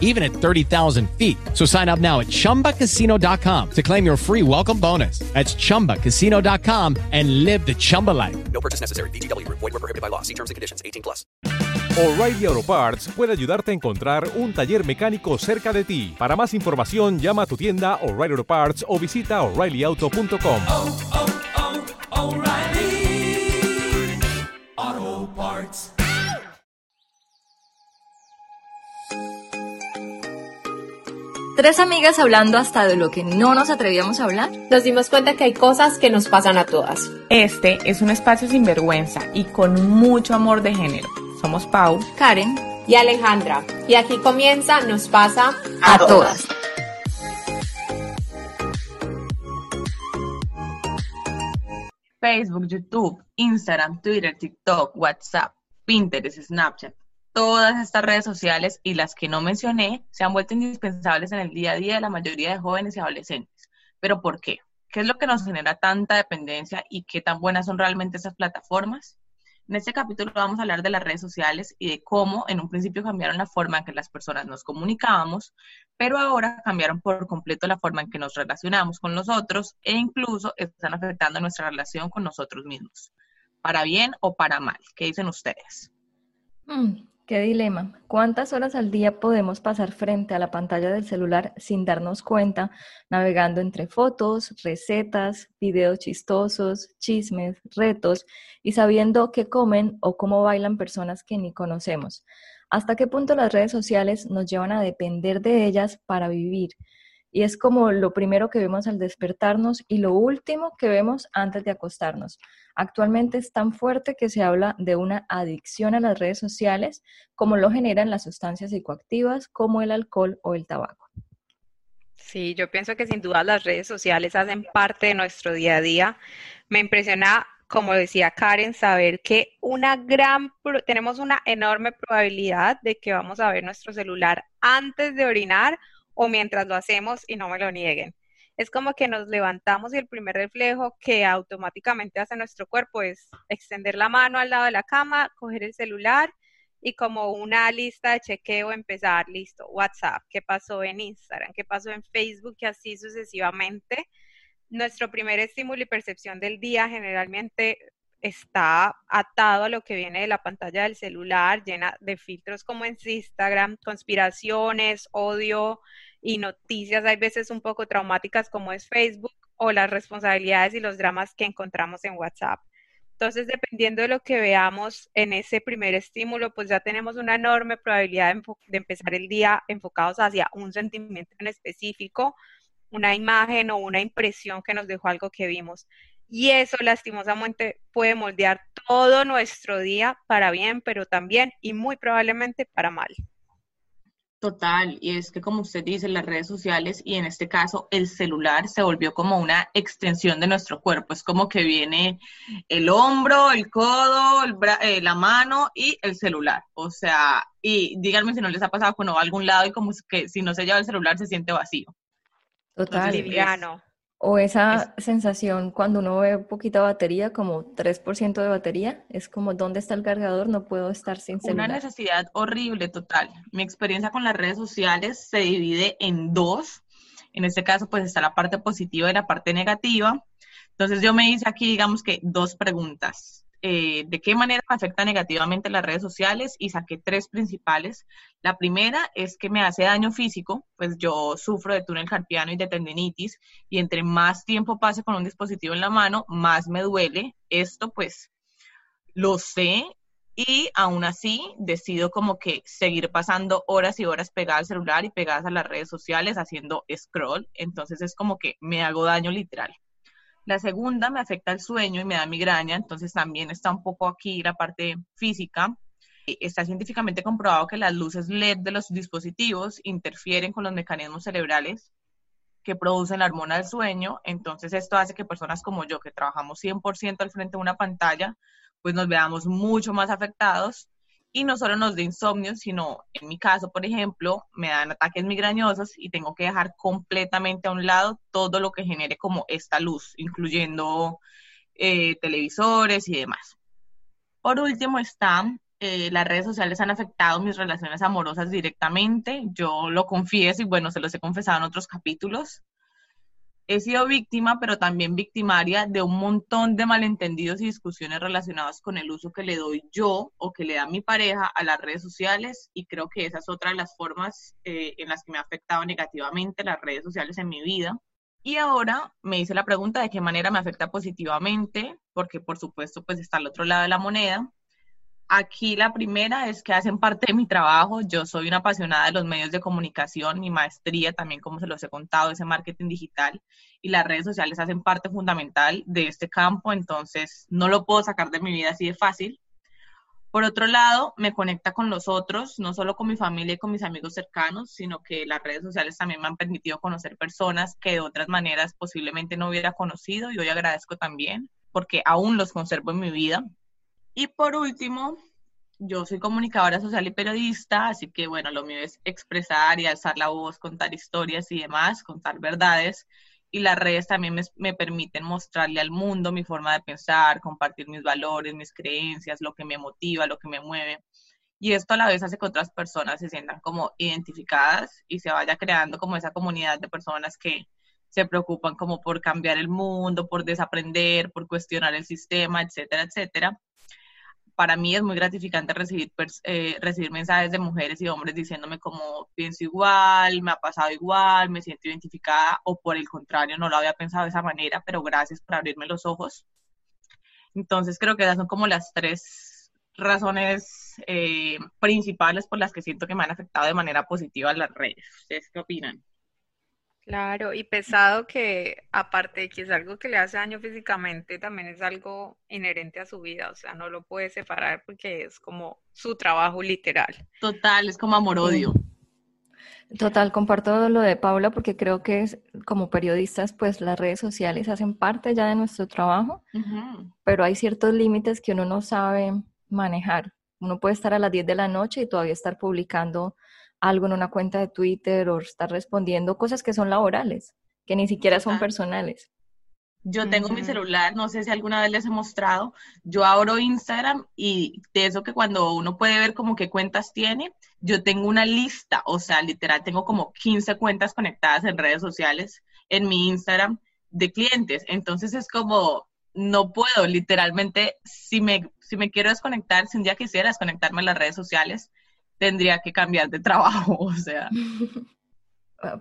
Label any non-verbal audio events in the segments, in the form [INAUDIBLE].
even at 30,000 feet. So sign up now at chumbacasino.com to claim your free welcome bonus. That's chumbacasino.com and live the Chumba life. No purchase necessary. BGW. Void were prohibited by law. See terms and conditions. 18 plus. O'Reilly Auto Parts puede ayudarte a encontrar un taller mecánico cerca de ti. Para más información, llama a tu tienda O'Reilly Auto Parts o visita oreillyauto.com. Tres amigas hablando hasta de lo que no nos atrevíamos a hablar. Nos dimos cuenta que hay cosas que nos pasan a todas. Este es un espacio sin vergüenza y con mucho amor de género. Somos Pau, Karen Y Alejandra. Y aquí comienza Nos pasa a, todas. Facebook, YouTube, Instagram, Twitter, TikTok, WhatsApp, Pinterest, Snapchat. Todas estas redes sociales y las que no mencioné se han vuelto indispensables en el día a día de la mayoría de jóvenes y adolescentes. ¿Pero por qué? ¿Qué es lo que nos genera tanta dependencia y qué tan buenas son realmente esas plataformas? En este capítulo vamos a hablar de las redes sociales y de cómo en un principio cambiaron la forma en que las personas nos comunicábamos, pero ahora cambiaron por completo la forma en que nos relacionamos con los otros e incluso están afectando nuestra relación con nosotros mismos, para bien o para mal. ¿Qué dicen ustedes? Mm, qué dilema. ¿Cuántas horas al día podemos pasar frente a la pantalla del celular sin darnos cuenta, navegando entre fotos, recetas, videos chistosos, chismes, retos y sabiendo qué comen o cómo bailan personas que ni conocemos? ¿Hasta qué punto las redes sociales nos llevan a depender de ellas para vivir? Y es como lo primero que vemos al despertarnos y lo último que vemos antes de acostarnos. Actualmente es tan fuerte que se habla de una adicción a las redes sociales como lo generan las sustancias psicoactivas como el alcohol o el tabaco. Sí, yo pienso que sin duda las redes sociales hacen parte de nuestro día a día. Me impresiona, como decía Karen, saber que una gran, tenemos una enorme probabilidad de que vamos a ver nuestro celular antes de orinar o mientras lo hacemos y no me lo nieguen. Es como que nos levantamos y el primer reflejo que automáticamente hace nuestro cuerpo es extender la mano al lado de la cama, coger el celular y como una lista de chequeo empezar, listo, WhatsApp, qué pasó en Instagram, qué pasó en Facebook y así sucesivamente. Nuestro primer estímulo y percepción del día generalmente está atado a lo que viene de la pantalla del celular, llena de filtros como en Instagram, conspiraciones, odio y noticias, hay veces un poco traumáticas como es Facebook o las responsabilidades y los dramas que encontramos en WhatsApp. Entonces, dependiendo de lo que veamos en ese primer estímulo, pues ya tenemos una enorme probabilidad de, empezar el día enfocados hacia un sentimiento en específico, una imagen o una impresión que nos dejó algo que vimos. Y eso lastimosamente puede moldear todo nuestro día para bien, pero también y muy probablemente para mal. Total, y es que como usted dice, las redes sociales y en este caso el celular se volvió como una extensión de nuestro cuerpo. Es como que viene el hombro, el codo, el bra- eh, la mano y el celular. O sea, y díganme si no les ha pasado cuando va a algún lado y como es que si no se lleva el celular se siente vacío. Total. Entonces, Liviano. O esa sensación cuando uno ve poquita batería, como 3% de batería, es como, ¿dónde está el cargador? No puedo estar sin Una celular. necesidad horrible, total. Mi experiencia con las redes sociales se divide en dos. En este caso, pues está la parte positiva y la parte negativa. Entonces yo me hice aquí, digamos que dos preguntas. Eh, ¿de qué manera me afecta negativamente las redes sociales? Y saqué tres principales. La primera es que me hace daño físico, pues yo sufro de túnel carpiano y de tendinitis, y entre más tiempo pase con un dispositivo en la mano, más me duele. Esto pues lo sé y aún así decido como que seguir pasando horas y horas pegadas al celular y pegadas a las redes sociales haciendo scroll. Entonces es como que me hago daño literal. La segunda me afecta el sueño y me da migraña, entonces también está un poco aquí la parte física. Está científicamente comprobado que las luces LED de los dispositivos interfieren con los mecanismos cerebrales que producen la hormona del sueño, entonces esto hace que personas como yo, que trabajamos 100% al frente de una pantalla, pues nos veamos mucho más afectados y no solo nos da insomnio, sino en mi caso, por ejemplo, me dan ataques migrañosos y tengo que dejar completamente a un lado todo lo que genere como esta luz, incluyendo eh, televisores y demás. Por último están eh, las redes sociales han afectado mis relaciones amorosas directamente. Yo lo confieso y bueno, se los he confesado en otros capítulos he sido víctima, pero también victimaria de un montón de malentendidos y discusiones relacionadas con el uso que le doy yo o que le da mi pareja a las redes sociales y creo que esa es otra de las formas eh, en las que me ha afectado negativamente las redes sociales en mi vida. Y ahora me hice la pregunta de qué manera me afecta positivamente, porque por supuesto pues está al otro lado de la moneda. Aquí la primera es que hacen parte de mi trabajo. Yo soy una apasionada de los medios de comunicación, mi maestría también, como se los he contado, ese marketing digital y las redes sociales hacen parte fundamental de este campo, entonces no lo puedo sacar de mi vida así de fácil. Por otro lado, me conecta con los otros, no solo con mi familia y con mis amigos cercanos, sino que las redes sociales también me han permitido conocer personas que de otras maneras posiblemente no hubiera conocido y hoy agradezco también porque aún los conservo en mi vida. Y por último, yo soy comunicadora social y periodista, así que bueno, lo mío es expresar y alzar la voz, contar historias y demás, contar verdades. Y las redes también me, permiten mostrarle al mundo mi forma de pensar, compartir mis valores, mis creencias, lo que me motiva, lo que me mueve. Y esto a la vez hace que otras personas se sientan como identificadas y se vaya creando como esa comunidad de personas que se preocupan como por cambiar el mundo, por desaprender, por cuestionar el sistema, etcétera, etcétera para mí es muy gratificante recibir, eh, recibir mensajes de mujeres y hombres diciéndome como pienso igual, me ha pasado igual, me siento identificada o por el contrario, no lo había pensado de esa manera, pero gracias por abrirme los ojos. Entonces creo que esas son como las tres razones eh, principales por las que siento que me han afectado de manera positiva las redes. ¿Ustedes qué opinan? Claro, y pesado que aparte de que es algo que le hace daño físicamente, también es algo inherente a su vida, o sea, no lo puede separar porque es como su trabajo literal. Total, es como amor-odio. Total, comparto lo de Paula porque creo que es, como periodistas, pues las redes sociales hacen parte ya de nuestro trabajo, pero hay ciertos límites que uno no sabe manejar. Uno puede estar a las 10 de la noche y todavía estar publicando algo en una cuenta de Twitter o estar respondiendo cosas que son laborales, que ni siquiera son personales. Yo tengo mi celular, no sé si alguna vez les he mostrado, yo abro Instagram y de eso que cuando uno puede ver como qué cuentas tiene, yo tengo una lista, o sea, literal, tengo como 15 cuentas conectadas en redes sociales en mi Instagram de clientes. Entonces es como, no puedo, literalmente, si me, si me quiero desconectar, si un día quisiera desconectarme en las redes sociales, tendría que cambiar de trabajo, [LAUGHS] o sea.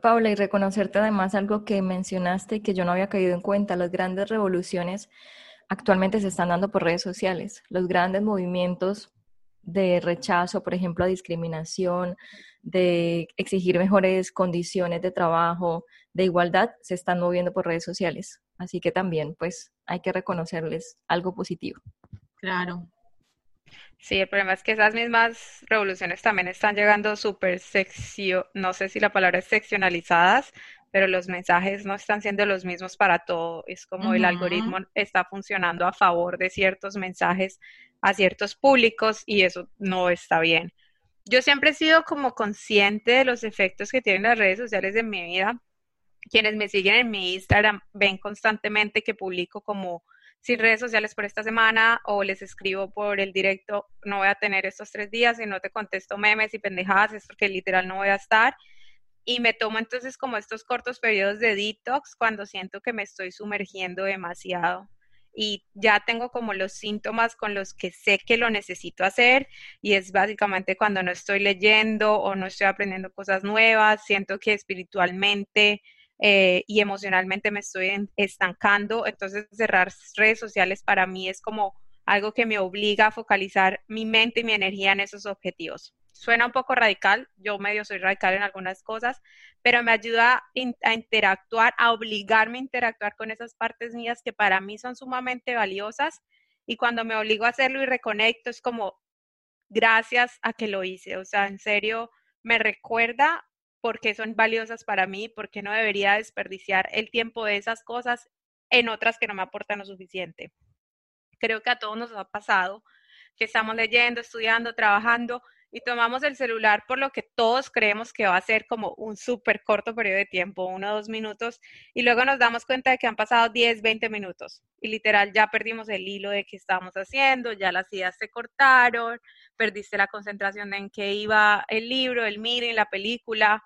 Paula, y reconocerte además algo que mencionaste que yo no había caído en cuenta, las grandes revoluciones actualmente se están dando por redes sociales, los grandes movimientos de rechazo, por ejemplo, a discriminación, de exigir mejores condiciones de trabajo, de igualdad, se están moviendo por redes sociales. Así que también, pues, hay que reconocerles algo positivo. Claro, Sí, el problema es que esas mismas revoluciones también están llegando súper seccio, no sé si la palabra es seccionalizadas, pero los mensajes no están siendo los mismos para todo. Es como el algoritmo está funcionando a favor de ciertos mensajes a ciertos públicos y eso no está bien. Yo siempre he sido como consciente de los efectos que tienen las redes sociales en mi vida. Quienes me siguen en mi Instagram ven constantemente que publico como sin redes sociales por esta semana o les escribo por el directo, no voy a tener estos tres días y no te contesto memes y pendejadas, es porque literal no voy a estar. Y me tomo entonces como estos cortos periodos de detox cuando siento que me estoy sumergiendo demasiado. Y ya tengo como los síntomas con los que sé que lo necesito hacer y es básicamente cuando no estoy leyendo o no estoy aprendiendo cosas nuevas, siento que espiritualmente eh, y emocionalmente me estoy estancando. Entonces, cerrar redes sociales para mí es como algo que me obliga a focalizar mi mente y mi energía en esos objetivos. Suena un poco radical, yo medio soy radical en algunas cosas, pero me ayuda a interactuar, a obligarme a interactuar con esas partes mías que para mí son sumamente valiosas. Y cuando me obligo a hacerlo y reconecto, es como gracias a que lo hice. O sea, en serio, me recuerda porque son valiosas para mí, porque no debería desperdiciar el tiempo de esas cosas en otras que no me aportan lo suficiente. Creo que a todos nos ha pasado que estamos leyendo, estudiando, trabajando y tomamos el celular por lo que todos creemos que va a ser como un súper corto periodo de tiempo, uno dos minutos, y luego nos damos cuenta de que han pasado 10, 20 minutos y literal ya perdimos el hilo de qué estábamos haciendo, ya las ideas se cortaron, perdiste la concentración en qué iba el libro, el meeting, la película.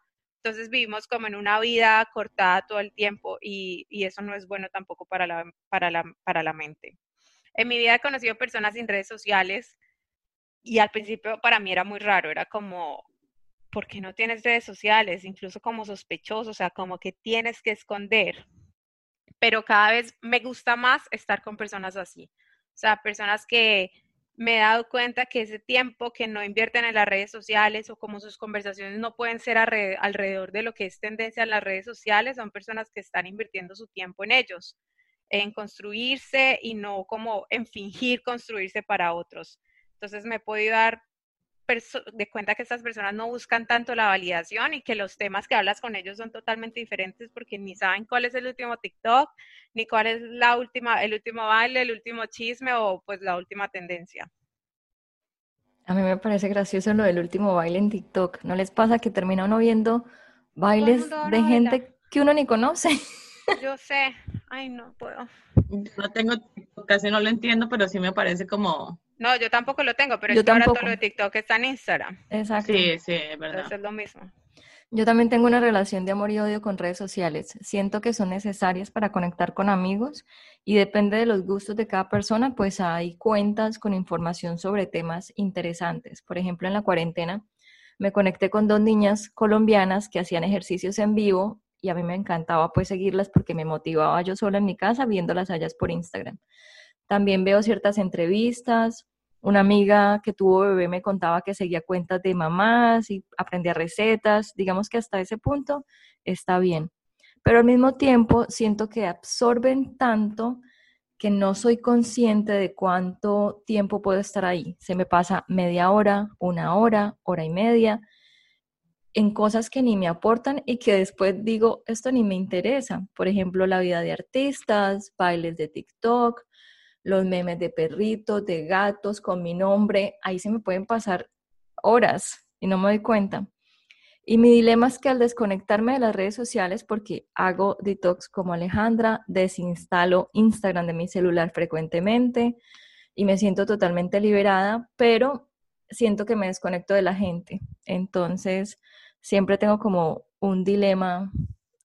Entonces vivimos como en una vida cortada todo el tiempo y, y eso no es bueno tampoco para la, para, la, para la mente. En mi vida he conocido personas sin redes sociales y al principio para mí era muy raro, era como, ¿por qué no tienes redes sociales? Incluso como sospechoso, o sea, como que tienes que esconder. Pero cada vez me gusta más estar con personas así, o sea, personas que me he dado cuenta que ese tiempo que no invierten en las redes sociales o como sus conversaciones no pueden ser alrededor de lo que es tendencia en las redes sociales, son personas que están invirtiendo su tiempo en ellos, en construirse y no como en fingir construirse para otros. Entonces me he podido dar de cuenta que estas personas no buscan tanto la validación y que los temas que hablas con ellos son totalmente diferentes porque ni saben cuál es el último TikTok, ni cuál es la última, el último baile, el último chisme o pues la última tendencia. A mí me parece gracioso lo del último baile en TikTok. ¿No les pasa que termina uno viendo bailes de gente que uno ni conoce? [LAUGHS] Yo sé, ay no puedo. No tengo, casi no lo entiendo, pero sí me parece como no, yo tampoco lo tengo, pero yo es que ahora todo lo de TikTok está en Instagram. Exacto. Sí, sí, es verdad. Entonces es lo mismo. Yo también tengo una relación de amor y odio con redes sociales. Siento que son necesarias para conectar con amigos y depende de los gustos de cada persona, pues hay cuentas con información sobre temas interesantes. Por ejemplo, en la cuarentena me conecté con dos niñas colombianas que hacían ejercicios en vivo y a mí me encantaba pues seguirlas porque me motivaba yo sola en mi casa viéndolas allá por Instagram. También veo ciertas entrevistas. Una amiga que tuvo bebé me contaba que seguía cuentas de mamás y aprendía recetas. Digamos que hasta ese punto está bien. Pero al mismo tiempo siento que absorben tanto que no soy consciente de cuánto tiempo puedo estar ahí. Se me pasa media hora, una hora, hora y media en cosas que ni me aportan y que después digo, esto ni me interesa. Por ejemplo, la vida de artistas, bailes de TikTok, los memes de perritos, de gatos con mi nombre, ahí se me pueden pasar horas y no me doy cuenta. Y mi dilema es que al desconectarme de las redes sociales, porque hago detox como Alejandra, desinstalo Instagram de mi celular frecuentemente y me siento totalmente liberada, pero siento que me desconecto de la gente. Entonces, siempre tengo como un dilema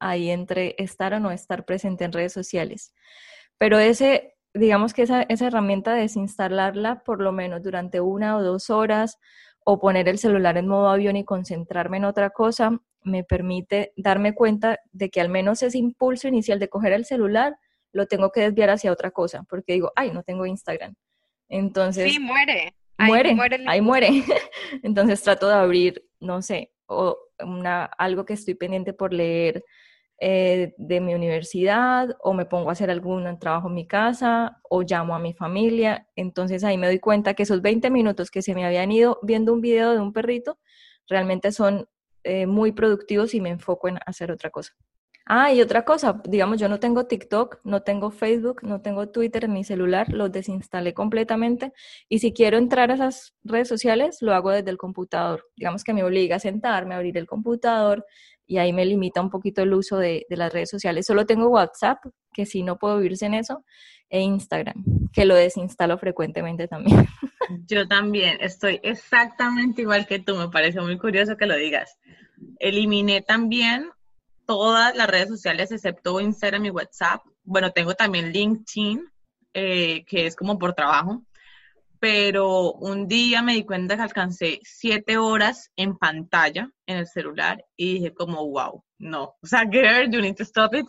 ahí entre estar o no estar presente en redes sociales. Pero ese digamos que esa, esa herramienta de desinstalarla por lo menos durante una o dos horas o poner el celular en modo avión y concentrarme en otra cosa, me permite darme cuenta de que al menos ese impulso inicial de coger el celular lo tengo que desviar hacia otra cosa, porque digo, ay, no tengo Instagram. Entonces... Sí, muere. muere, ahí muere. [LAUGHS] Entonces trato de abrir, no sé, o una, algo que estoy pendiente por leer eh, de mi universidad o me pongo a hacer algún trabajo en mi casa o llamo a mi familia. Entonces ahí me doy cuenta que esos 20 minutos que se me habían ido viendo un video de un perrito realmente son eh, muy productivos y me enfoco en hacer otra cosa. Ah, y otra cosa, digamos, yo no tengo TikTok, no tengo Facebook, no tengo Twitter en mi celular, los desinstalé completamente y si quiero entrar a esas redes sociales, lo hago desde el computador. Digamos que me obliga a sentarme, a abrir el computador, y ahí me limita un poquito el uso de, las redes sociales. Solo tengo WhatsApp, que sí no puedo vivirse en eso, e Instagram, que lo desinstalo frecuentemente también. [LAUGHS] Yo también, estoy exactamente igual que tú, me parece muy curioso que lo digas. Eliminé también todas las redes sociales excepto Instagram y WhatsApp. Bueno, tengo también LinkedIn, eh, que es como por trabajo, pero un día me di cuenta que alcancé siete horas en pantalla en el celular y dije como, wow, no, o sea, girl, you need to stop it.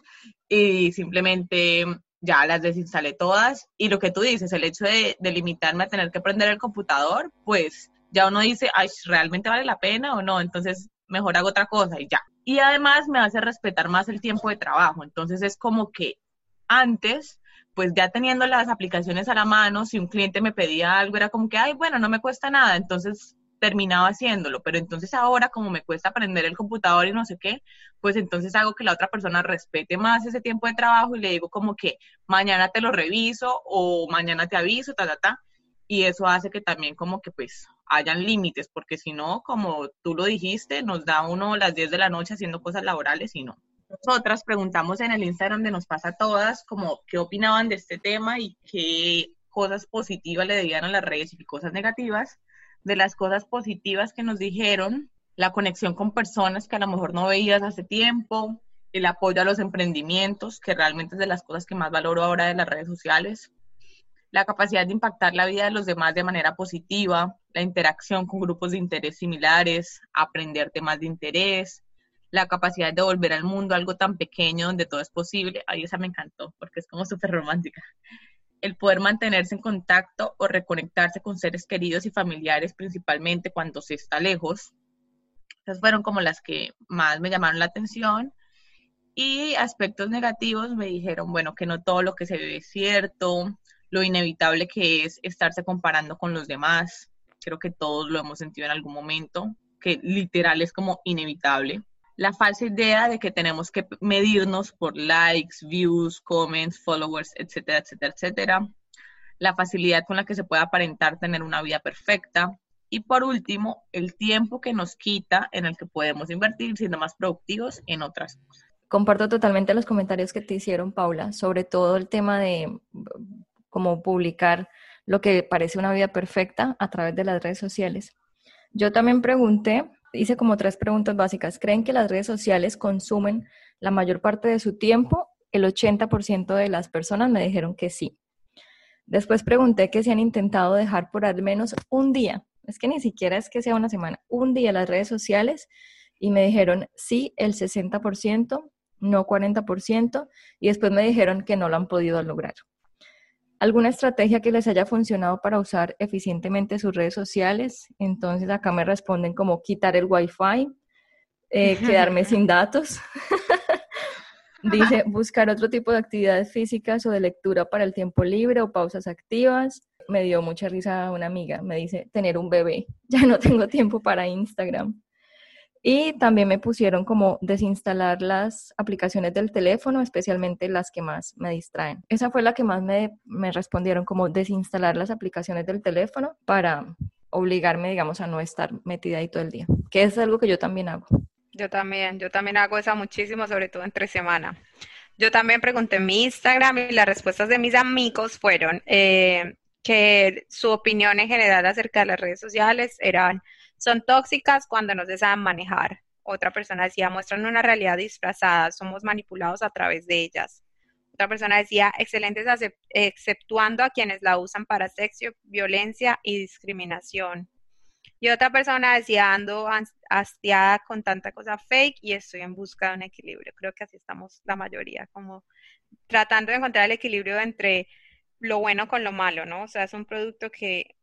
Y simplemente ya las desinstalé todas. Y lo que tú dices, el hecho de, de limitarme a tener que prender el computador, pues ya uno dice, ay, ¿realmente vale la pena o no? Entonces, mejor hago otra cosa y ya. Y además me hace respetar más el tiempo de trabajo. Entonces es como que antes pues ya teniendo las aplicaciones a la mano, si un cliente me pedía algo, era como que, ay, bueno, no me cuesta nada, entonces terminaba haciéndolo, pero entonces ahora como me cuesta aprender el computador y no sé qué, pues entonces hago que la otra persona respete más ese tiempo de trabajo y le digo como que mañana te lo reviso o mañana te aviso, ta, ta, ta. y eso hace que también como que pues hayan límites, porque si no, como tú lo dijiste, nos da uno las 10 de la noche haciendo cosas laborales y no. Nosotras preguntamos en el Instagram de Nos pasa a todas como qué opinaban de este tema y qué cosas positivas le debían a las redes y cosas negativas. De las cosas positivas que nos dijeron, la conexión con personas que a lo mejor no veías hace tiempo, el apoyo a los emprendimientos, que realmente es de las cosas que más valoro ahora de las redes sociales, la capacidad de impactar la vida de los demás de manera positiva, la interacción con grupos de interés similares, aprender temas de interés, la capacidad de volver al mundo algo tan pequeño donde todo es posible. Ahí esa me encantó porque es como súper romántica. El poder mantenerse en contacto o reconectarse con seres queridos y familiares, principalmente cuando se está lejos. Esas fueron como las que más me llamaron la atención. Y aspectos negativos me dijeron, bueno, que no todo lo que se ve es cierto, lo inevitable que es estarse comparando con los demás. Creo que todos lo hemos sentido en algún momento, que literal es como inevitable. La falsa idea de que tenemos que medirnos por likes, views, comments, followers, etcétera, etcétera, etcétera. La facilidad con la que se puede aparentar tener una vida perfecta. Y por último, el tiempo que nos quita en el que podemos invertir siendo más productivos en otras cosas. Comparto totalmente los comentarios que te hicieron, Paula, sobre todo el tema de como publicar lo que parece una vida perfecta a través de las redes sociales. Yo también pregunté, hice como tres preguntas básicas. ¿Creen que las redes sociales consumen la mayor parte de su tiempo? El 80% de las personas me dijeron que sí. Después pregunté que si han intentado dejar por al menos un día, es que ni siquiera es que sea una semana, un día las redes sociales y me dijeron sí el 60%, no 40% y después me dijeron que no lo han podido lograr alguna estrategia que les haya funcionado para usar eficientemente sus redes sociales. Entonces acá me responden como quitar el wifi, eh, quedarme sin datos. [LAUGHS] Dice buscar otro tipo de actividades físicas o de lectura para el tiempo libre o pausas activas. Me dio mucha risa una amiga, me dice tener un bebé. [LAUGHS] Ya no tengo tiempo para Instagram. Y también me pusieron como desinstalar las aplicaciones del teléfono, especialmente las que más me distraen. Esa fue la que más me, me respondieron, como desinstalar las aplicaciones del teléfono para obligarme, digamos, a no estar metida ahí todo el día, que es algo que yo también hago. Yo también, yo también hago eso muchísimo, sobre todo entre semana. Yo también pregunté en mi Instagram y las respuestas de mis amigos fueron eh, que su opinión en general acerca de las redes sociales eran son tóxicas cuando no se saben manejar. Otra persona decía, muestran una realidad disfrazada, somos manipulados a través de ellas. Otra persona decía, excelentes exceptuando a quienes la usan para sexo, violencia y discriminación. Y otra persona decía, ando hastiada con tanta cosa fake y estoy en busca de un equilibrio. Creo que así estamos la mayoría, como tratando de encontrar el equilibrio entre lo bueno con lo malo, ¿no? O sea, es un producto que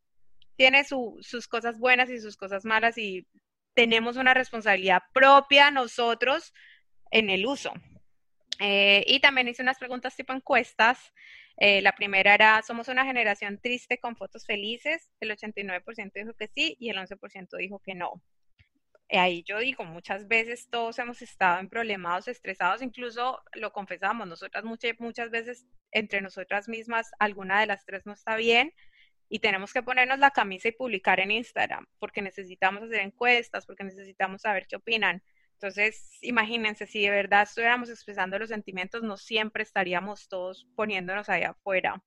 tiene sus cosas buenas y sus cosas malas y tenemos una responsabilidad propia nosotros en el uso. Eh, y también hice unas preguntas tipo encuestas. Eh, la primera era, ¿somos una generación triste con fotos felices? El 89% dijo que sí y el 11% dijo que no. ahí yo digo, muchas veces todos hemos estado en problemados, estresados, incluso lo confesamos, nosotras muchas, muchas veces entre nosotras mismas, alguna de las tres no está bien, y tenemos que ponernos la camisa y publicar en Instagram porque necesitamos hacer encuestas, porque necesitamos saber qué opinan. Entonces, imagínense, si de verdad estuviéramos expresando los sentimientos, no siempre estaríamos todos poniéndonos ahí afuera.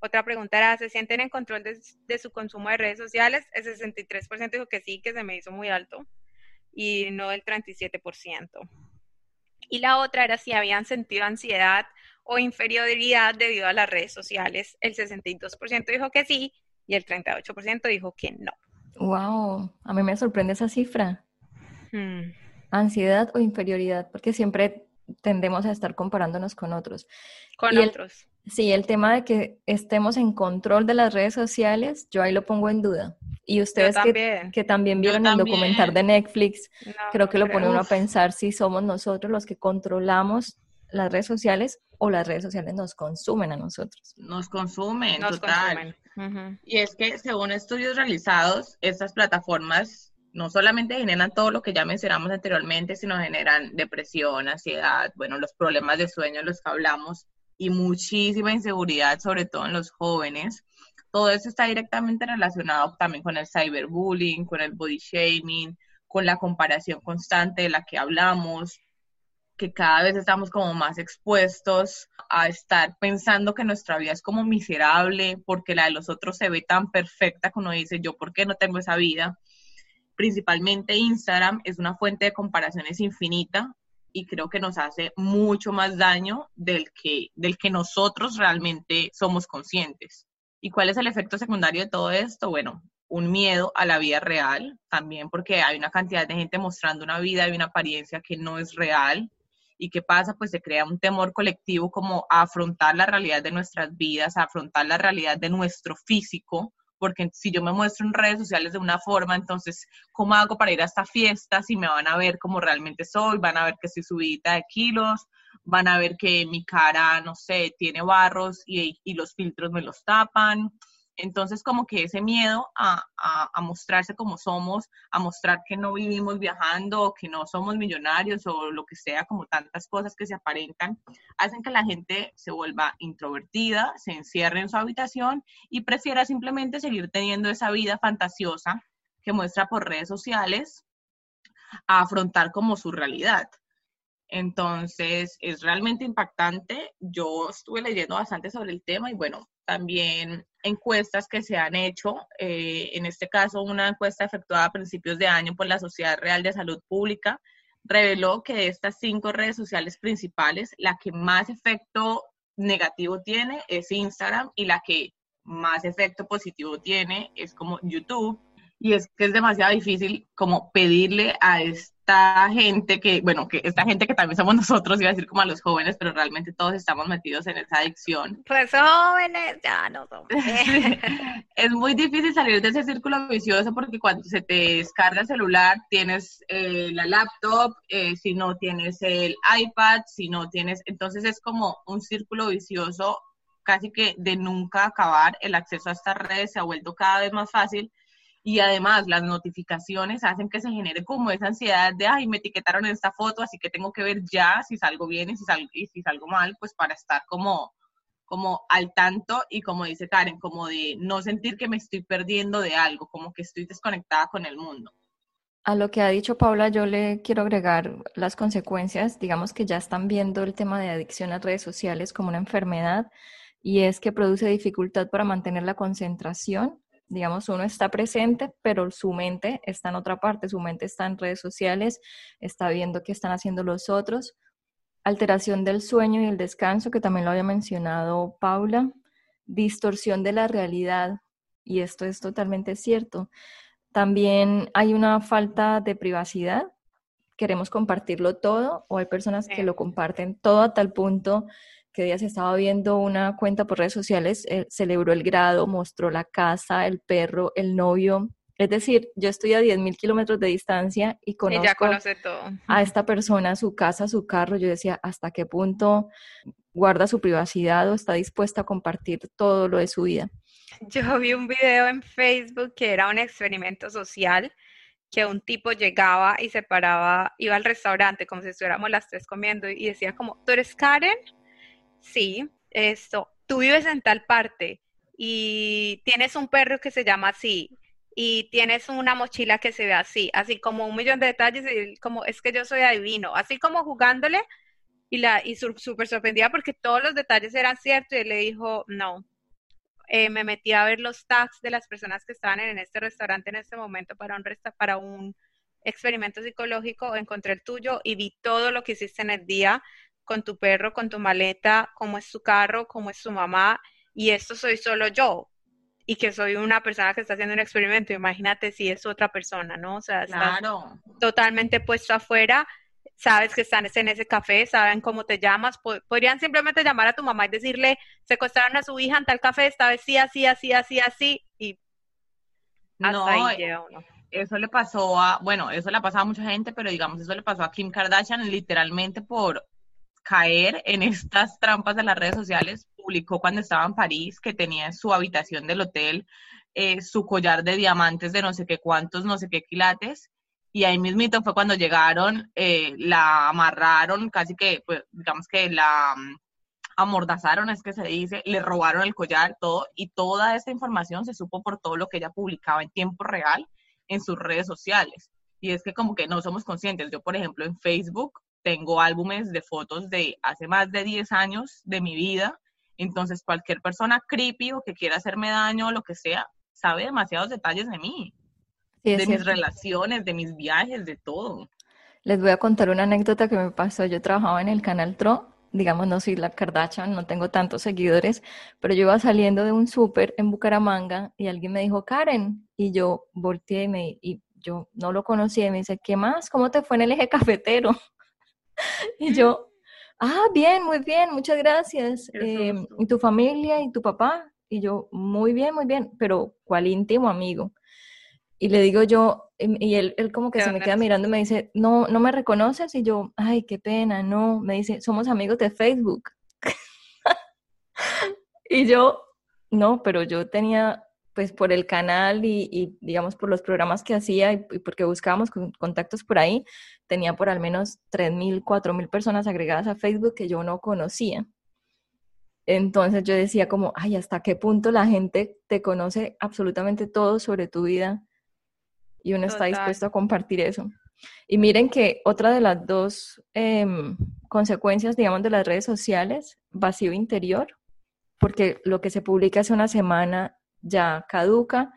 Otra pregunta era, ¿se sienten en control de, su consumo de redes sociales? El 63% dijo que sí, que se me hizo muy alto, y no el 37%. Y la otra era si habían sentido ansiedad o inferioridad debido a las redes sociales. El 62% dijo que sí y el 38% dijo que no. Wow, a mí me sorprende esa cifra. Hmm. Ansiedad o inferioridad, porque siempre tendemos a estar comparándonos con otros. Con otros. sí, el tema de que estemos en control de las redes sociales, yo ahí lo pongo en duda. Y ustedes Que, también vieron el documental de Netflix, creo que lo pone uno a pensar si somos nosotros los que controlamos las redes sociales o las redes sociales nos consumen a nosotros. Nos consumen, total. Y es que según estudios realizados, estas plataformas no solamente generan todo lo que ya mencionamos anteriormente, sino generan depresión, ansiedad, bueno, los problemas de sueño, los que hablamos, y muchísima inseguridad, sobre todo en los jóvenes. todo eso está directamente relacionado también con el cyberbullying, con el body shaming, con la comparación constante de la que hablamos, que cada vez estamos como más expuestos a estar pensando que nuestra vida es como miserable porque la de los otros se ve tan perfecta que uno dice, yo, ¿por qué no tengo esa vida? Principalmente Instagram es una fuente de comparaciones infinita y creo que nos hace mucho más daño del que, del que nosotros realmente somos conscientes. ¿Y cuál es el efecto secundario de todo esto? Bueno, un miedo a la vida real, también porque hay una cantidad de gente mostrando una vida y una apariencia que no es real. ¿Y qué pasa? Pues se crea un temor colectivo como a afrontar la realidad de nuestras vidas, a afrontar la realidad de nuestro físico, porque si yo me muestro en redes sociales de una forma, entonces, ¿cómo hago para ir a esta fiesta si me van a ver como realmente soy? Van a ver que estoy subida de kilos, van a ver que mi cara, no sé, tiene barros y, y los filtros me los tapan. Entonces, como que ese miedo a, mostrarse como somos, a mostrar que no vivimos viajando o que no somos millonarios o lo que sea, como tantas cosas que se aparentan, hacen que la gente se vuelva introvertida, se encierre en su habitación y prefiera simplemente seguir teniendo esa vida fantasiosa que muestra por redes sociales a afrontar como su realidad. Entonces, es realmente impactante. Yo estuve leyendo bastante sobre el tema y bueno, también encuestas que se han hecho, eh, en este caso una encuesta efectuada a principios de año por la Sociedad Real de Salud Pública, reveló que de estas cinco redes sociales principales, la que más efecto negativo tiene es Instagram y la que más efecto positivo tiene es como YouTube. Y es que es demasiado difícil como pedirle a, este esta gente que, bueno, que esta gente que también somos [LAUGHS] nosotros, iba a decir como a los jóvenes, pero realmente todos estamos metidos en esa adicción. Pues jóvenes, ya no somos. [LAUGHS] es muy difícil salir de ese círculo vicioso porque cuando se te descarga el celular, tienes eh, la laptop, eh, si no tienes el iPad, si no tienes, entonces es como un círculo vicioso casi que de nunca acabar. El acceso a estas redes se ha vuelto cada vez más fácil y además las notificaciones hacen que se genere como esa ansiedad de, ay, me etiquetaron en esta foto, así que tengo que ver ya si salgo bien y si salgo, mal, pues para estar como, como al tanto y como dice Karen, como de no sentir que me estoy perdiendo de algo, como que estoy desconectada con el mundo. A lo que ha dicho Paula, yo le quiero agregar las consecuencias, digamos que ya están viendo el tema de adicción a redes sociales como una enfermedad y es que produce dificultad para mantener la concentración, digamos, uno está presente, pero su mente está en otra parte, su mente está en redes sociales, está viendo qué están haciendo los otros. Alteración del sueño y el descanso, que también lo había mencionado Paula. Distorsión de la realidad, y esto es totalmente cierto. También hay una falta de privacidad. Queremos compartirlo todo, o hay personas que lo comparten todo a tal punto que días estaba viendo una cuenta por redes sociales, eh, celebró el grado, mostró la casa, el perro, el novio. Es decir, yo estoy a 10.000 kilómetros de distancia y conozco ya conoce todo. a esta persona, su casa, su carro. Yo decía, ¿hasta qué punto guarda su privacidad o está dispuesta a compartir todo lo de su vida? Yo vi un video en Facebook que era un experimento social que un tipo llegaba y se paraba, iba al restaurante como si estuviéramos las tres comiendo y decía como, ¿tú eres Karen? Sí, esto, tú vives en tal parte y tienes un perro que se llama así y tienes una mochila que se ve así, así como un millón de detalles, como es que yo soy adivino, así como jugándole y la y súper sorprendida porque todos los detalles eran ciertos y él le dijo, no, eh, me metí a ver los tags de las personas que estaban en este restaurante en este momento para un, para un experimento psicológico, encontré el tuyo y vi todo lo que hiciste en el día, con tu perro, con tu maleta, cómo es su carro, cómo es su mamá, y esto soy solo yo, y que soy una persona que está haciendo un experimento, imagínate si es otra persona, ¿no? O sea, claro. totalmente puesto afuera, sabes que están en ese café, saben cómo te llamas, podrían simplemente llamar a tu mamá y decirle, secuestraron a su hija en tal café, esta vez sí, así, así, así, así, y no, Eso le pasó a, bueno, eso le ha pasado a mucha gente, pero digamos, eso le pasó a Kim Kardashian literalmente por caer en estas trampas de las redes sociales, publicó cuando estaba en París que tenía en su habitación del hotel eh, su collar de diamantes de no sé qué cuántos, no sé qué quilates, y ahí mismito fue cuando llegaron, eh, la amarraron, casi que, pues, digamos que la mm, amordazaron, es que se dice, le robaron el collar, todo, y toda esta información se supo por todo lo que ella publicaba en tiempo real en sus redes sociales. Y es que como que no somos conscientes. Yo, por ejemplo, en Facebook tengo álbumes de fotos de hace más de 10 años de mi vida. Entonces, cualquier persona creepy o que quiera hacerme daño o lo que sea, sabe demasiados detalles de mí, de mis relaciones, de mis viajes, de todo. Les voy a contar una anécdota que me pasó. Yo trabajaba en el canal TRO, digamos, no soy la Kardashian, no tengo tantos seguidores, pero yo iba saliendo de un súper en Bucaramanga y alguien me dijo, Karen, y yo volteé y, me, y yo no lo conocía y me dice, ¿qué más? ¿Cómo te fue en el eje cafetero? [LAUGHS] y yo, ah, bien, muy bien, muchas gracias. Eh, ¿Y tu familia y tu papá? Y yo, muy bien, muy bien, pero ¿cuál íntimo amigo? Y le digo yo, y él, él como que se me queda mirando y me dice, no, no me reconoces. Y yo, ay, qué pena, no. Me dice, somos amigos de Facebook. [LAUGHS] y yo, no, pero yo tenía, pues por el canal y, digamos por los programas que hacía y, porque buscábamos contactos por ahí, tenía por al menos 3.000, 4.000 personas agregadas a Facebook que yo no conocía. Entonces yo decía como, ay, ¿hasta qué punto la gente te conoce absolutamente todo sobre tu vida? y uno está dispuesto a compartir eso. Y miren que otra de las dos em, consecuencias, digamos, de las redes sociales, vacío interior, porque lo que se publica hace una semana ya caduca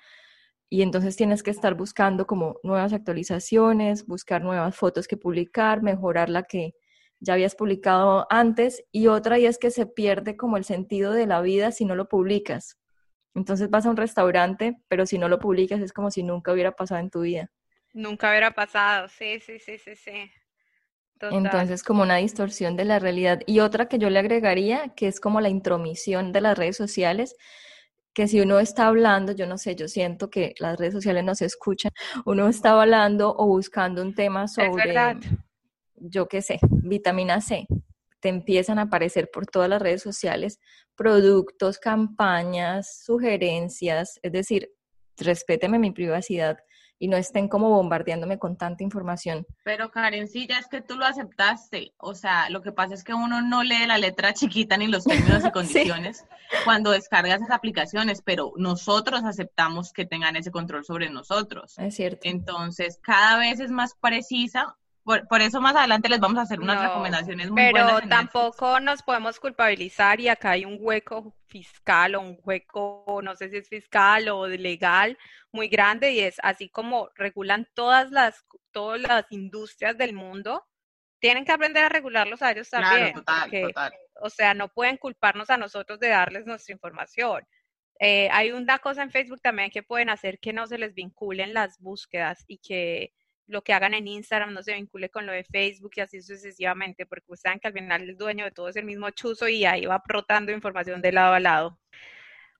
y entonces tienes que estar buscando como nuevas actualizaciones, buscar nuevas fotos que publicar, mejorar la que ya habías publicado antes y otra y es que se pierde como el sentido de la vida si no lo publicas. Entonces vas a un restaurante, pero si no lo publicas es como si nunca hubiera pasado en tu vida. Nunca hubiera pasado, sí, sí, sí, sí, sí. Entonces como una distorsión de la realidad. Y otra que yo le agregaría, que es como la intromisión de las redes sociales, que si uno está hablando, yo no sé, yo siento que las redes sociales no se escuchan, uno está hablando o buscando un tema sobre, yo qué sé, vitamina C, te empiezan a aparecer por todas las redes sociales productos, campañas, sugerencias, es decir, respéteme mi privacidad y no estén como bombardeándome con tanta información. Pero Karen, sí, ya es que tú lo aceptaste. O sea, lo que pasa es que uno no lee la letra [LAUGHS] chiquita ni los términos y [LAUGHS] condiciones cuando descargas esas aplicaciones, pero nosotros aceptamos que tengan ese control sobre nosotros. Es cierto. Entonces, cada vez es más precisa por, eso más adelante les vamos a hacer unas recomendaciones muy pero buenas. Pero tampoco nos podemos culpabilizar y acá hay un hueco fiscal o un hueco, no sé si es fiscal o legal, muy grande y es así como regulan todas las, todas las industrias del mundo, tienen que aprender a regularlos a ellos también. total, total. O sea, no pueden culparnos a nosotros de darles nuestra información. Eh, hay una cosa en Facebook también que pueden hacer que no se les vinculen las búsquedas y que lo que hagan en Instagram no se vincule con lo de Facebook y así sucesivamente, porque ustedes saben que al final el dueño de todo es el mismo chuzo y ahí va rotando información de lado a lado.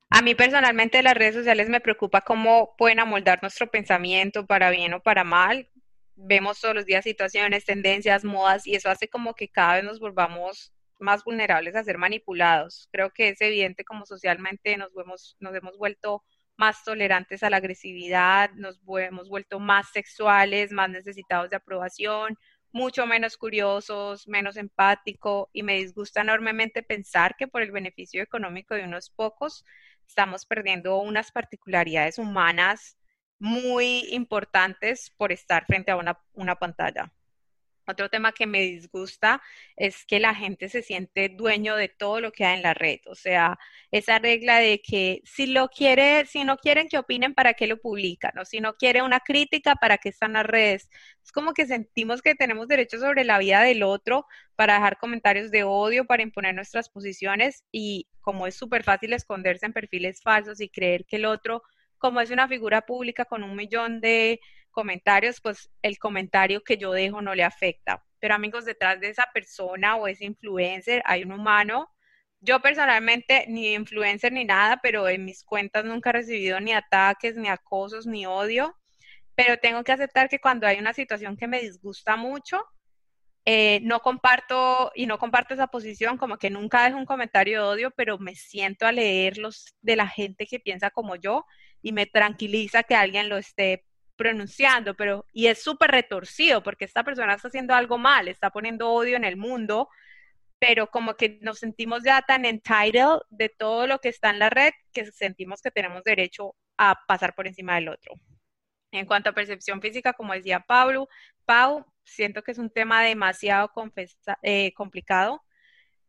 A mí personalmente las redes sociales me preocupa cómo pueden amoldar nuestro pensamiento para bien o para mal. Vemos todos los días situaciones, tendencias, modas y eso hace como que cada vez nos volvamos más vulnerables a ser manipulados. Creo que es evidente como socialmente nos hemos, nos hemos vuelto más tolerantes a la agresividad, nos hemos vuelto más sexuales, más necesitados de aprobación, mucho menos curiosos, menos empático y me disgusta enormemente pensar que por el beneficio económico de unos pocos estamos perdiendo unas particularidades humanas muy importantes por estar frente a una, una pantalla. Otro tema que me disgusta es que la gente se siente dueño de todo lo que hay en la red. O sea, esa regla de que si lo quiere, si no quieren que opinen, ¿para qué lo publican? O si no quiere una crítica, ¿para qué están las redes? Es como que sentimos que tenemos derecho sobre la vida del otro para dejar comentarios de odio, para imponer nuestras posiciones y como es súper fácil esconderse en perfiles falsos y creer que el otro, como es una figura pública con un millón de comentarios, pues el comentario que yo dejo no le afecta. Pero amigos, detrás de esa persona o ese influencer hay un humano. Yo personalmente ni influencer ni nada, pero en mis cuentas nunca he recibido ni ataques, ni acosos, ni odio. Pero tengo que aceptar que cuando hay una situación que me disgusta mucho, eh, no comparto y no comparto esa posición, como que nunca dejo un comentario de odio, pero me siento a leerlos de la gente que piensa como yo y me tranquiliza que alguien lo esté pronunciando, pero y es súper retorcido porque esta persona está haciendo algo mal, está poniendo odio en el mundo pero como que nos sentimos ya tan entitled de todo lo que está en la red que sentimos que tenemos derecho a pasar por encima del otro. En cuanto a percepción física, como decía Pablo, Pau, siento que es un tema demasiado eh, complicado.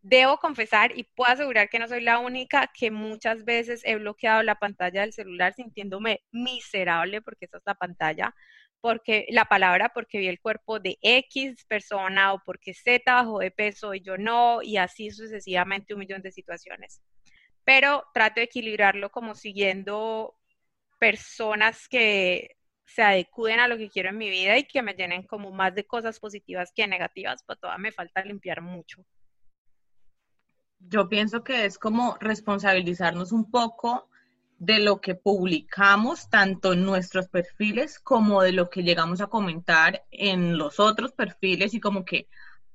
Debo confesar y puedo asegurar que no soy la única que muchas veces he bloqueado la pantalla del celular sintiéndome miserable porque esa es la pantalla, porque la palabra porque vi el cuerpo de X persona o porque Z bajó de peso y yo no, y así sucesivamente un millón de situaciones. Pero trato de equilibrarlo como siguiendo personas que se adecúen a lo que quiero en mi vida y que me llenen como más de cosas positivas que negativas, pero todavía me falta limpiar mucho. Yo pienso que es como responsabilizarnos un poco de lo que publicamos, tanto en nuestros perfiles como de lo que llegamos a comentar en los otros perfiles y como que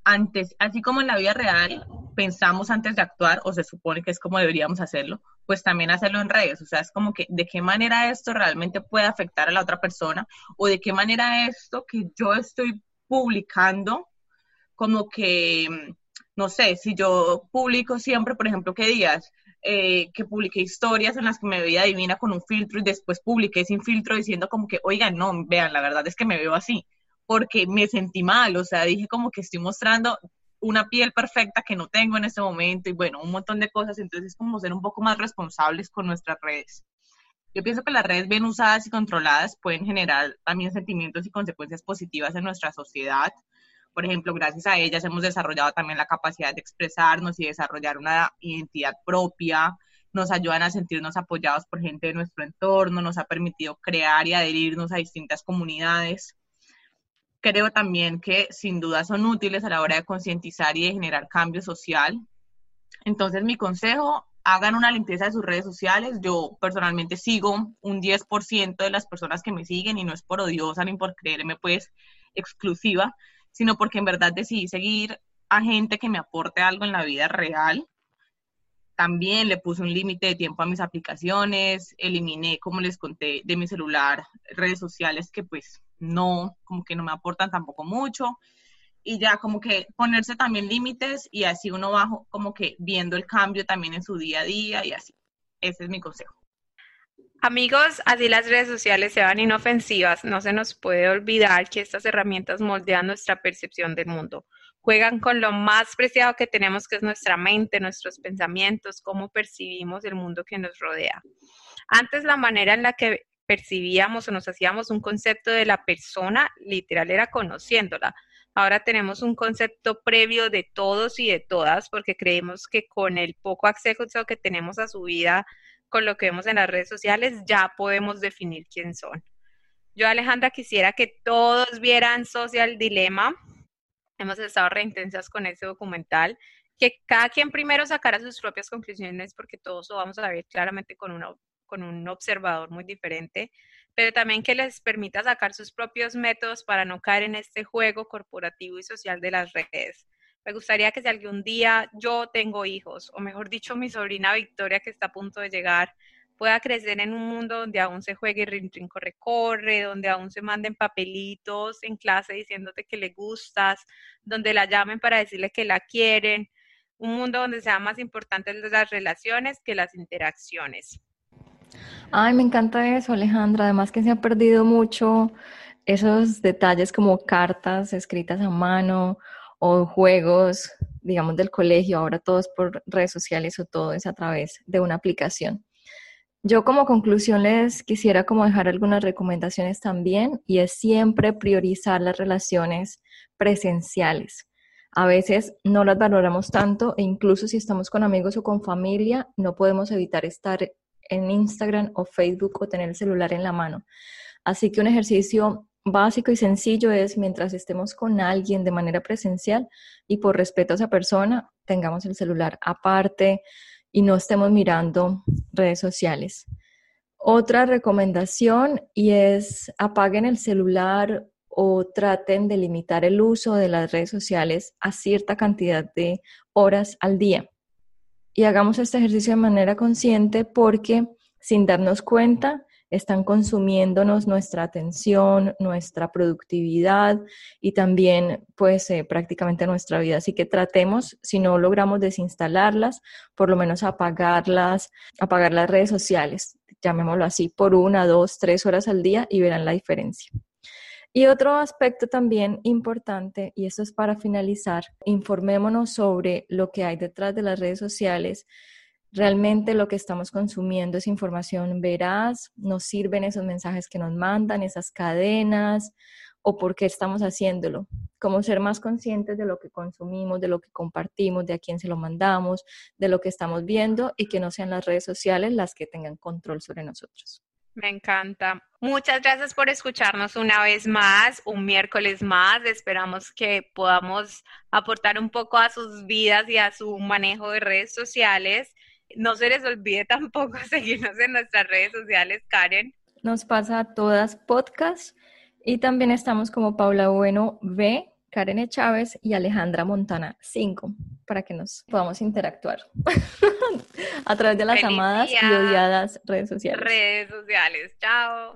antes, así como en la vida real, pensamos antes de actuar, o se supone que es como deberíamos hacerlo, pues también hacerlo en redes. O sea, es como que de qué manera esto realmente puede afectar a la otra persona, o de qué manera esto que yo estoy publicando, como que, no sé, si yo publico siempre, por ejemplo, qué días, eh, que publiqué historias en las que me veía divina con un filtro y después publiqué sin filtro diciendo como que, oigan, no, vean, la verdad es que me veo así porque me sentí mal, o sea, dije como que estoy mostrando una piel perfecta que no tengo en este momento y bueno, un montón de cosas, entonces es como ser un poco más responsables con nuestras redes. Yo pienso que las redes bien usadas y controladas pueden generar también sentimientos y consecuencias positivas en nuestra sociedad. Por ejemplo, gracias a ellas hemos desarrollado también la capacidad de expresarnos y desarrollar una identidad propia, nos ayudan a sentirnos apoyados por gente de nuestro entorno, nos ha permitido crear y adherirnos a distintas comunidades creo también que sin duda son útiles a la hora de concientizar y de generar cambio social. Entonces, mi consejo, hagan una limpieza de sus redes sociales. Yo personalmente sigo un 10% de las personas que me siguen y no es por odiosa ni por creerme pues exclusiva, sino porque en verdad decidí seguir a gente que me aporte algo en la vida real. También le puse un límite de tiempo a mis aplicaciones, eliminé, como les conté, de mi celular redes sociales que pues no, como que no me aportan tampoco mucho. Y ya como que ponerse también límites y así uno va como que viendo el cambio también en su día a día y así. Ese es mi consejo. Amigos, así las redes sociales se van inofensivas. No se nos puede olvidar que estas herramientas moldean nuestra percepción del mundo. Juegan con lo más preciado que tenemos, que es nuestra mente, nuestros pensamientos, cómo percibimos el mundo que nos rodea. Antes la manera en la que percibíamos o nos hacíamos un concepto de la persona, literal era conociéndola. Ahora tenemos un concepto previo de todos y de todas porque creemos que con el poco acceso que tenemos a su vida, con lo que vemos en las redes sociales, ya podemos definir quién son. Yo, Alejandra, quisiera que todos vieran Social Dilema. Hemos estado reintensas con ese documental. Que cada quien primero sacara sus propias conclusiones porque todos lo vamos a ver claramente con una con un observador muy diferente, pero también que les permita sacar sus propios métodos para no caer en este juego corporativo y social de las redes. Me gustaría que si algún día yo tengo hijos, o mejor dicho, mi sobrina Victoria que está a punto de llegar, pueda crecer en un mundo donde aún se juegue rin, recorre, donde aún se manden papelitos en clase diciéndote que le gustas, donde la llamen para decirle que la quieren, un mundo donde sea más importante las relaciones que las interacciones. Ay, me encanta eso, Alejandra. Además que se ha perdido mucho esos detalles como cartas escritas a mano o juegos, digamos, del colegio. Ahora todo es por redes sociales o todo es a través de una aplicación. Yo como conclusión les quisiera como dejar algunas recomendaciones también y es siempre priorizar las relaciones presenciales. A veces no las valoramos tanto e incluso si estamos con amigos o con familia no podemos evitar estar en Instagram o Facebook o tener el celular en la mano. Así que un ejercicio básico y sencillo es mientras estemos con alguien de manera presencial y por respeto a esa persona, tengamos el celular aparte y no estemos mirando redes sociales. Otra recomendación y es apaguen el celular o traten de limitar el uso de las redes sociales a cierta cantidad de horas al día y hagamos este ejercicio de manera consciente porque sin darnos cuenta están consumiéndonos nuestra atención, nuestra productividad y también pues eh, prácticamente nuestra vida. Así que tratemos, si no logramos desinstalarlas, por lo menos apagarlas, apagar las redes sociales, llamémoslo así, por una, dos, tres horas al día y verán la diferencia. Y otro aspecto también importante, y esto es para finalizar, informémonos sobre lo que hay detrás de las redes sociales. Realmente lo que estamos consumiendo es información veraz, nos sirven esos mensajes que nos mandan, esas cadenas, o por qué estamos haciéndolo. Cómo ser más conscientes de lo que consumimos, de lo que compartimos, de a quién se lo mandamos, de lo que estamos viendo y que no sean las redes sociales las que tengan control sobre nosotros. Me encanta. Muchas gracias por escucharnos una vez más, un miércoles más. Esperamos que podamos aportar un poco a sus vidas y a su manejo de redes sociales. No se les olvide tampoco [LAUGHS] seguirnos en nuestras redes sociales, Karen. Nos pasa a todas podcast y también estamos como Paula Bueno B Karen Chávez y Alejandra Montana 5 para que nos podamos interactuar [LAUGHS] a través de las amadas y odiadas redes sociales. Redes sociales, chao.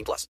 18 plus.